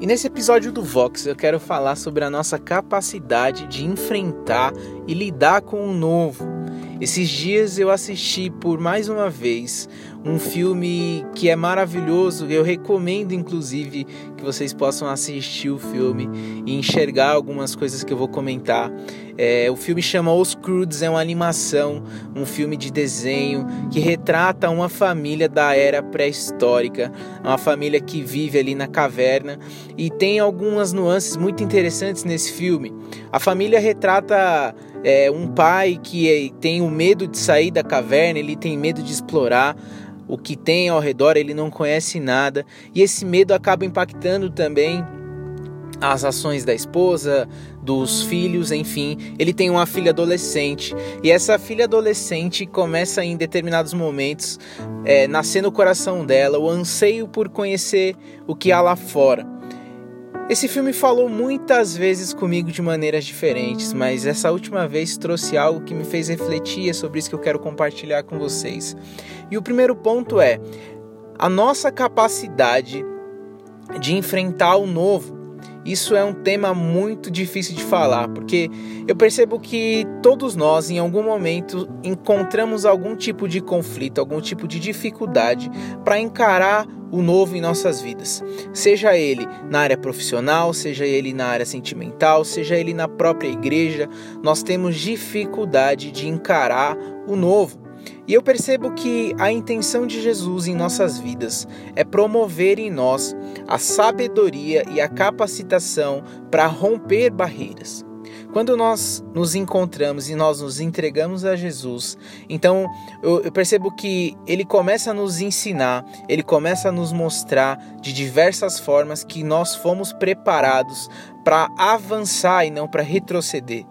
E nesse episódio do Vox eu quero falar sobre a nossa capacidade de enfrentar e lidar com o novo. Esses dias eu assisti por mais uma vez um filme que é maravilhoso. Eu recomendo, inclusive, que vocês possam assistir o filme e enxergar algumas coisas que eu vou comentar. É, o filme chama Os Crudes, é uma animação, um filme de desenho que retrata uma família da era pré-histórica, uma família que vive ali na caverna e tem algumas nuances muito interessantes nesse filme. A família retrata é, um pai que é, tem o medo de sair da caverna, ele tem medo de explorar o que tem ao redor, ele não conhece nada, e esse medo acaba impactando também as ações da esposa, dos filhos, enfim. Ele tem uma filha adolescente e essa filha adolescente começa em determinados momentos é, no coração dela o anseio por conhecer o que há lá fora. Esse filme falou muitas vezes comigo de maneiras diferentes, mas essa última vez trouxe algo que me fez refletir, é sobre isso que eu quero compartilhar com vocês. E o primeiro ponto é a nossa capacidade de enfrentar o novo. Isso é um tema muito difícil de falar, porque eu percebo que todos nós, em algum momento, encontramos algum tipo de conflito, algum tipo de dificuldade para encarar o novo em nossas vidas. Seja ele na área profissional, seja ele na área sentimental, seja ele na própria igreja, nós temos dificuldade de encarar o novo. E eu percebo que a intenção de Jesus em nossas vidas é promover em nós a sabedoria e a capacitação para romper barreiras. Quando nós nos encontramos e nós nos entregamos a Jesus, então eu, eu, percebo que ele começa a nos ensinar, ele começa a nos mostrar de diversas formas que nós fomos preparados para avançar e não para retroceder.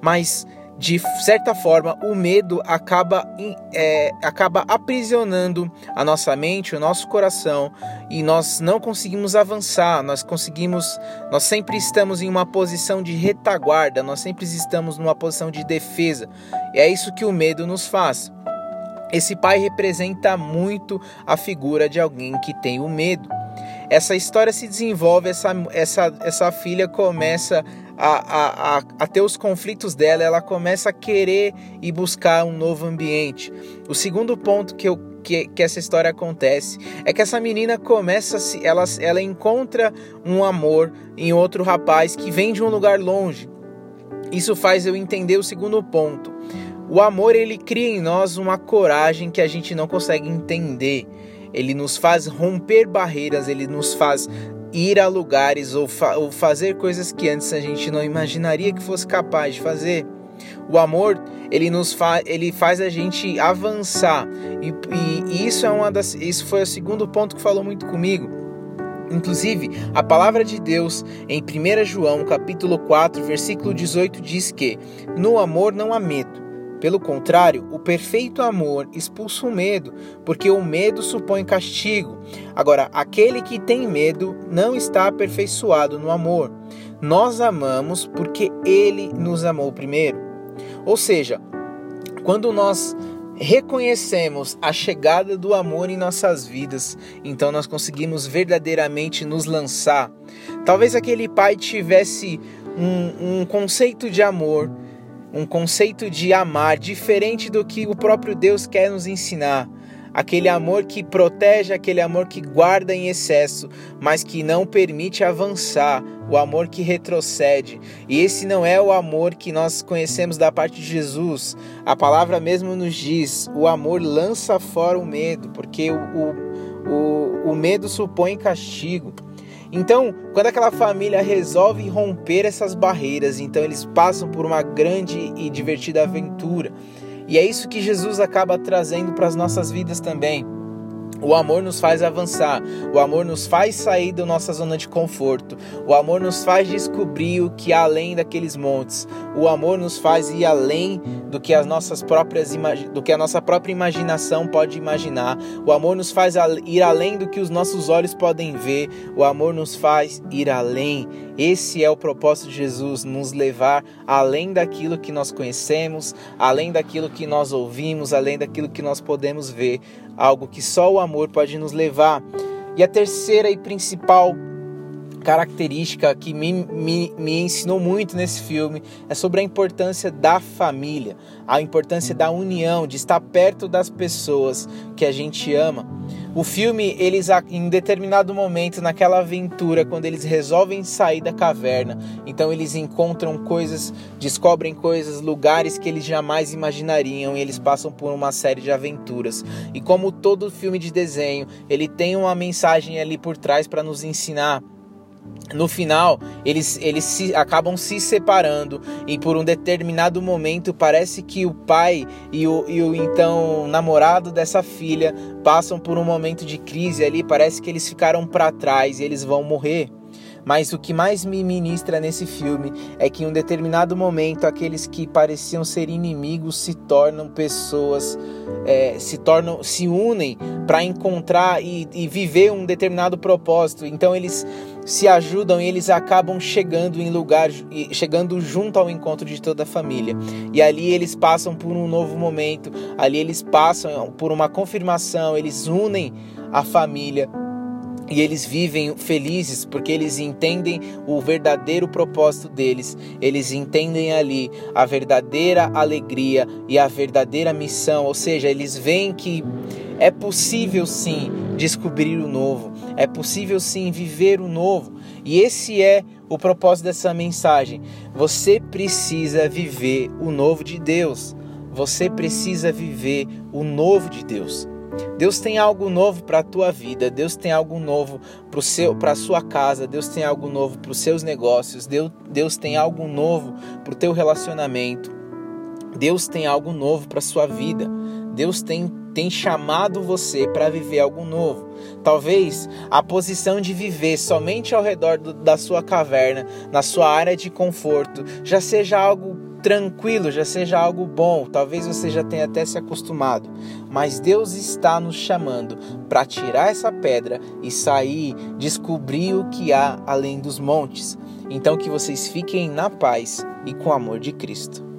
Mas de certa forma, o medo acaba, é, acaba aprisionando a nossa mente, o nosso coração e nós não conseguimos avançar. Nós conseguimos, nós sempre estamos em uma posição de retaguarda, nós sempre estamos numa posição de defesa. E é isso que o medo nos faz. Esse pai representa muito a figura de alguém que tem o medo. Essa história se desenvolve, essa, essa, essa filha começa a, a, a, a ter os conflitos dela, ela começa a querer e buscar um novo ambiente. O segundo ponto que eu que, que, essa história acontece é que essa menina começa se ela, ela encontra um amor em outro rapaz que vem de um lugar longe. Isso faz eu entender o segundo ponto. O amor ele cria em nós uma coragem que a gente não consegue entender. Ele nos faz romper barreiras, ele nos faz ir a lugares ou, fa ou fazer coisas que antes a gente não imaginaria que fosse capaz de fazer. O amor, ele nos fa ele faz a gente avançar. E, e, isso é uma das isso foi o segundo ponto que falou muito comigo. Inclusive, a palavra de Deus em 1 João, capítulo 4, versículo 18 diz que no amor não há medo, pelo contrário, o perfeito amor expulsa o medo, porque o medo supõe castigo. Agora, aquele que tem medo não está aperfeiçoado no amor. Nós amamos porque ele nos amou primeiro. Ou seja, quando nós reconhecemos a chegada do amor em nossas vidas, então nós conseguimos verdadeiramente nos lançar. Talvez aquele pai tivesse um, um conceito de amor um conceito de amar diferente do que o próprio Deus quer nos ensinar. Aquele amor que protege, aquele amor que guarda em excesso, mas que não permite avançar, o amor que retrocede. E esse não é o amor que nós conhecemos da parte de Jesus. A palavra mesmo nos diz: o amor lança fora o medo, porque o, o, o, o medo supõe castigo. Então, quando aquela família resolve romper essas barreiras, então eles passam por uma grande e divertida aventura. E é isso que Jesus acaba trazendo para as nossas vidas também. O amor nos faz avançar, o amor nos faz sair da nossa zona de conforto, o amor nos faz descobrir o que há além daqueles montes, o amor nos faz ir além do que as nossas próprias do que a nossa própria imaginação pode imaginar, o amor nos faz ir além do que os nossos olhos podem ver, o amor nos faz ir além. Esse é o propósito de Jesus, nos levar além daquilo que nós conhecemos, além daquilo que nós ouvimos, além daquilo que nós podemos ver. Algo que só o amor pode nos levar. E a terceira e principal característica que me, me, me ensinou muito nesse filme é sobre a importância da família, a importância da união, de estar perto das pessoas que a gente ama. O filme, eles em determinado momento, naquela aventura, quando eles resolvem sair da caverna, então eles encontram coisas, descobrem coisas, lugares que eles jamais imaginariam e eles passam por uma série de aventuras. E como todo filme de desenho, ele tem uma mensagem ali por trás para nos ensinar no final eles, eles se, acabam se separando e por um determinado momento parece que o pai e o, e o então namorado dessa filha passam por um momento de crise ali parece que eles ficaram para trás e eles vão morrer mas o que mais me ministra nesse filme é que em um determinado momento aqueles que pareciam ser inimigos se tornam pessoas, é, se tornam, se unem para encontrar e, e viver um determinado propósito. Então eles se ajudam e eles acabam chegando em lugar, chegando junto ao encontro de toda a família. E ali eles passam por um novo momento, ali eles passam por uma confirmação, eles unem a família e eles vivem felizes porque eles entendem o verdadeiro propósito deles, eles entendem ali a verdadeira alegria e a verdadeira missão, ou seja, eles veem que é possível sim descobrir o novo, é possível sim viver o novo, e esse é o propósito dessa mensagem. Você precisa viver o novo de Deus. Você precisa viver o novo de Deus. Deus tem algo novo para a tua vida, Deus tem algo novo para a sua casa, Deus tem algo novo para os seus negócios, Deus, Deus tem algo novo para o teu relacionamento, Deus tem algo novo para a sua vida, Deus tem, tem chamado você para viver algo novo. Talvez a posição de viver somente ao redor do, da sua caverna, na sua área de conforto, já seja algo tranquilo, já seja algo bom, talvez você já tenha até se acostumado, mas Deus está nos chamando para tirar essa pedra e sair, descobrir o que há além dos montes. Então que vocês fiquem na paz e com o amor de Cristo.